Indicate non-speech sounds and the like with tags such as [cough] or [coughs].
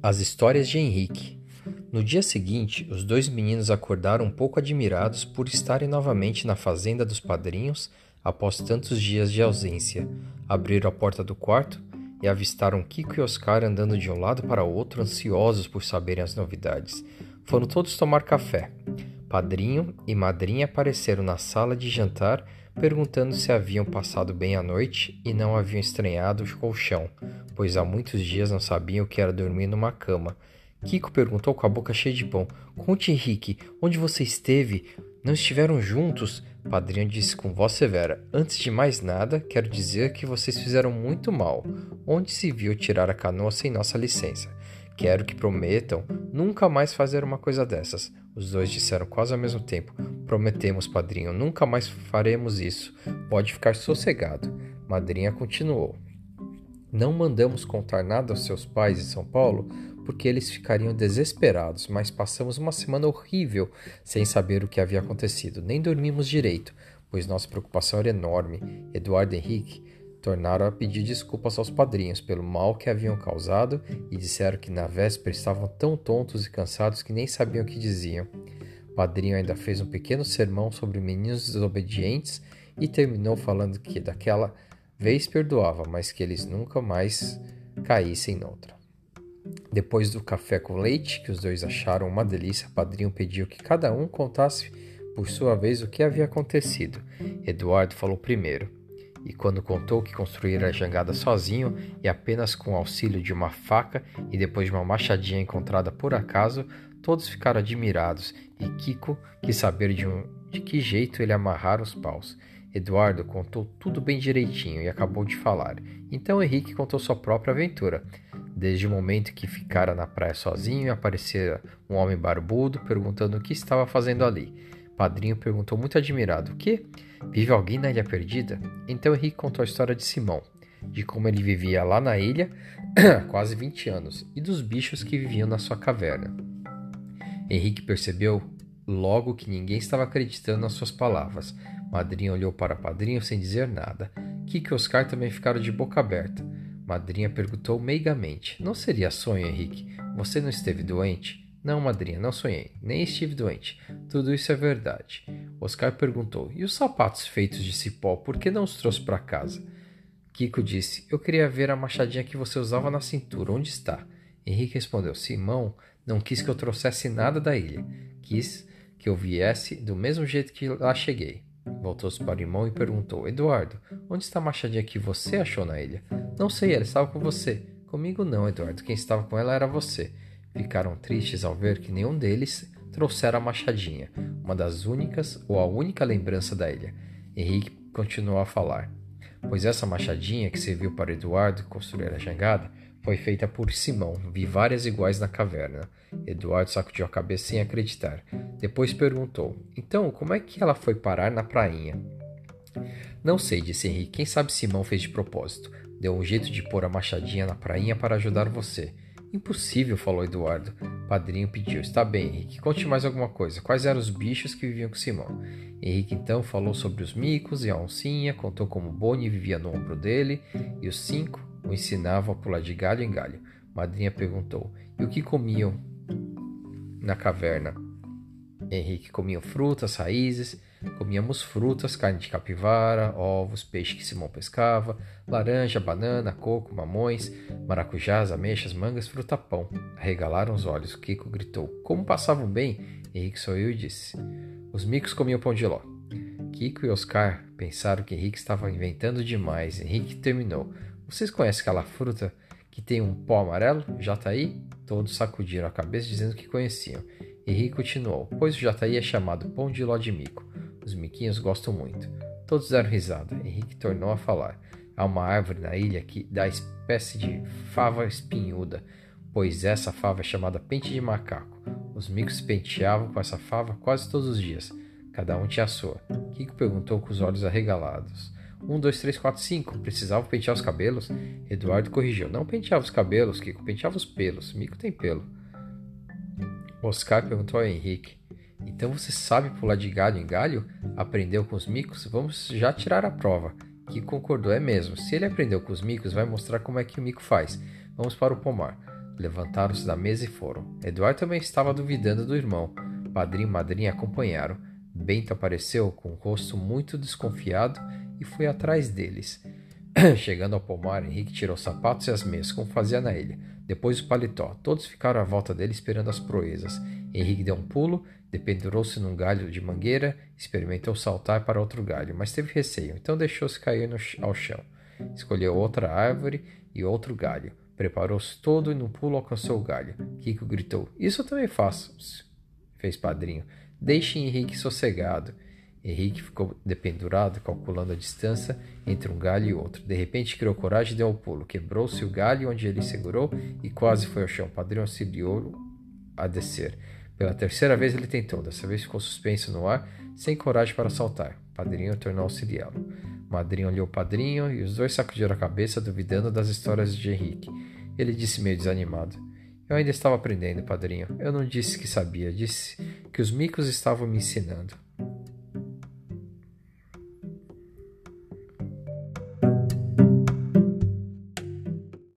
As histórias de Henrique. No dia seguinte, os dois meninos acordaram um pouco admirados por estarem novamente na fazenda dos padrinhos após tantos dias de ausência. Abriram a porta do quarto e avistaram Kiko e Oscar andando de um lado para outro, ansiosos por saberem as novidades. Foram todos tomar café. Padrinho e madrinha apareceram na sala de jantar perguntando se haviam passado bem a noite e não haviam estranhado o colchão, pois há muitos dias não sabiam o que era dormir numa cama. Kiko perguntou com a boca cheia de pão: Conte, Henrique, onde você esteve? Não estiveram juntos? Padrinho disse com voz severa: Antes de mais nada, quero dizer que vocês fizeram muito mal. Onde se viu tirar a canoa sem nossa licença? Quero que prometam nunca mais fazer uma coisa dessas. Os dois disseram quase ao mesmo tempo: Prometemos, padrinho, nunca mais faremos isso. Pode ficar sossegado. Madrinha continuou: Não mandamos contar nada aos seus pais em São Paulo porque eles ficariam desesperados, mas passamos uma semana horrível sem saber o que havia acontecido. Nem dormimos direito, pois nossa preocupação era enorme. Eduardo Henrique tornaram a pedir desculpas aos padrinhos pelo mal que haviam causado e disseram que na véspera estavam tão tontos e cansados que nem sabiam o que diziam. O padrinho ainda fez um pequeno sermão sobre meninos desobedientes e terminou falando que daquela vez perdoava, mas que eles nunca mais caíssem noutra. Depois do café com leite, que os dois acharam uma delícia, o padrinho pediu que cada um contasse por sua vez o que havia acontecido. Eduardo falou primeiro e quando contou que construíra a jangada sozinho e apenas com o auxílio de uma faca e depois de uma machadinha encontrada por acaso, todos ficaram admirados e Kiko quis saber de, um, de que jeito ele amarrara os paus. Eduardo contou tudo bem direitinho e acabou de falar. Então Henrique contou sua própria aventura. Desde o momento que ficara na praia sozinho e aparecera um homem barbudo perguntando o que estava fazendo ali. Padrinho perguntou muito admirado: O que? Vive alguém na Ilha Perdida? Então Henrique contou a história de Simão, de como ele vivia lá na ilha há [clears throat] quase 20 anos e dos bichos que viviam na sua caverna. Henrique percebeu logo que ninguém estava acreditando nas suas palavras. Madrinha olhou para Padrinho sem dizer nada. Kiko e Oscar também ficaram de boca aberta. Madrinha perguntou meigamente: Não seria sonho, Henrique? Você não esteve doente? Não, madrinha, não sonhei, nem estive doente. Tudo isso é verdade. Oscar perguntou: E os sapatos feitos de cipó, por que não os trouxe para casa? Kiko disse: Eu queria ver a machadinha que você usava na cintura. Onde está? Henrique respondeu: Simão não quis que eu trouxesse nada da ilha. Quis que eu viesse do mesmo jeito que lá cheguei. Voltou-se para o irmão e perguntou: Eduardo, onde está a machadinha que você achou na ilha? Não sei, ela estava com você. Comigo não, Eduardo. Quem estava com ela era você. Ficaram tristes ao ver que nenhum deles trouxera a machadinha, uma das únicas ou a única lembrança da ilha. Henrique continuou a falar, pois essa machadinha que serviu para Eduardo construir a jangada foi feita por Simão. Vi várias iguais na caverna. Eduardo sacudiu a cabeça sem acreditar. Depois perguntou: Então, como é que ela foi parar na prainha? Não sei, disse Henrique. Quem sabe Simão fez de propósito. Deu um jeito de pôr a machadinha na prainha para ajudar você. Impossível, falou Eduardo. Padrinho pediu. Está bem, Henrique. Conte mais alguma coisa. Quais eram os bichos que viviam com Simão? Henrique então falou sobre os micos e a oncinha, contou como Boni vivia no ombro dele e os cinco o ensinavam a pular de galho em galho. Madrinha perguntou: E o que comiam na caverna? Henrique comia frutas, raízes, comíamos frutas, carne de capivara, ovos, peixe que Simão pescava, laranja, banana, coco, mamões, maracujás, ameixas, mangas, fruta-pão. Arregalaram os olhos. Kiko gritou: Como passavam bem? Henrique sorriu e disse: Os micos comiam pão de ló. Kiko e Oscar pensaram que Henrique estava inventando demais. Henrique terminou: Vocês conhecem aquela fruta que tem um pó amarelo? Jataí? Todos sacudiram a cabeça dizendo que conheciam. Henrique continuou: Pois o Jataí é chamado pão de ló de mico. Os miquinhos gostam muito. Todos deram risada. Henrique tornou a falar. Há uma árvore na ilha que dá espécie de fava espinhuda, pois essa fava é chamada pente de macaco. Os micos penteavam com essa fava quase todos os dias. Cada um tinha a sua. Kiko perguntou com os olhos arregalados. Um, dois, três, quatro, cinco. Precisava pentear os cabelos? Eduardo corrigiu. Não penteava os cabelos, Kiko. Penteava os pelos. Mico tem pelo. Oscar perguntou a Henrique. Então você sabe pular de galho em galho? Aprendeu com os micos? Vamos já tirar a prova. Que concordou, é mesmo. Se ele aprendeu com os micos, vai mostrar como é que o mico faz. Vamos para o pomar. Levantaram-se da mesa e foram. Eduardo também estava duvidando do irmão. Padrinho e madrinha acompanharam. Bento apareceu com o rosto muito desconfiado e foi atrás deles. [coughs] Chegando ao pomar, Henrique tirou os sapatos e as meias, como fazia na ilha. Depois o paletó. Todos ficaram à volta dele esperando as proezas. Henrique deu um pulo, dependurou-se num galho de mangueira, experimentou saltar para outro galho, mas teve receio, então deixou-se cair no, ao chão. Escolheu outra árvore e outro galho. Preparou-se todo e no pulo alcançou o galho. Kiko gritou: Isso eu também faço, fez padrinho. Deixe Henrique sossegado. Henrique ficou dependurado, calculando a distância entre um galho e outro. De repente criou coragem e deu um pulo. Quebrou-se o galho onde ele segurou e quase foi ao chão. Padrinho auxiliou a descer. Pela terceira vez ele tentou. Dessa vez ficou suspenso no ar, sem coragem para saltar. Padrinho tornou a auxiliá-lo. Madrinha olhou o padrinho e os dois sacudiram a cabeça, duvidando das histórias de Henrique. Ele disse meio desanimado: Eu ainda estava aprendendo, padrinho. Eu não disse que sabia, disse que os micos estavam me ensinando.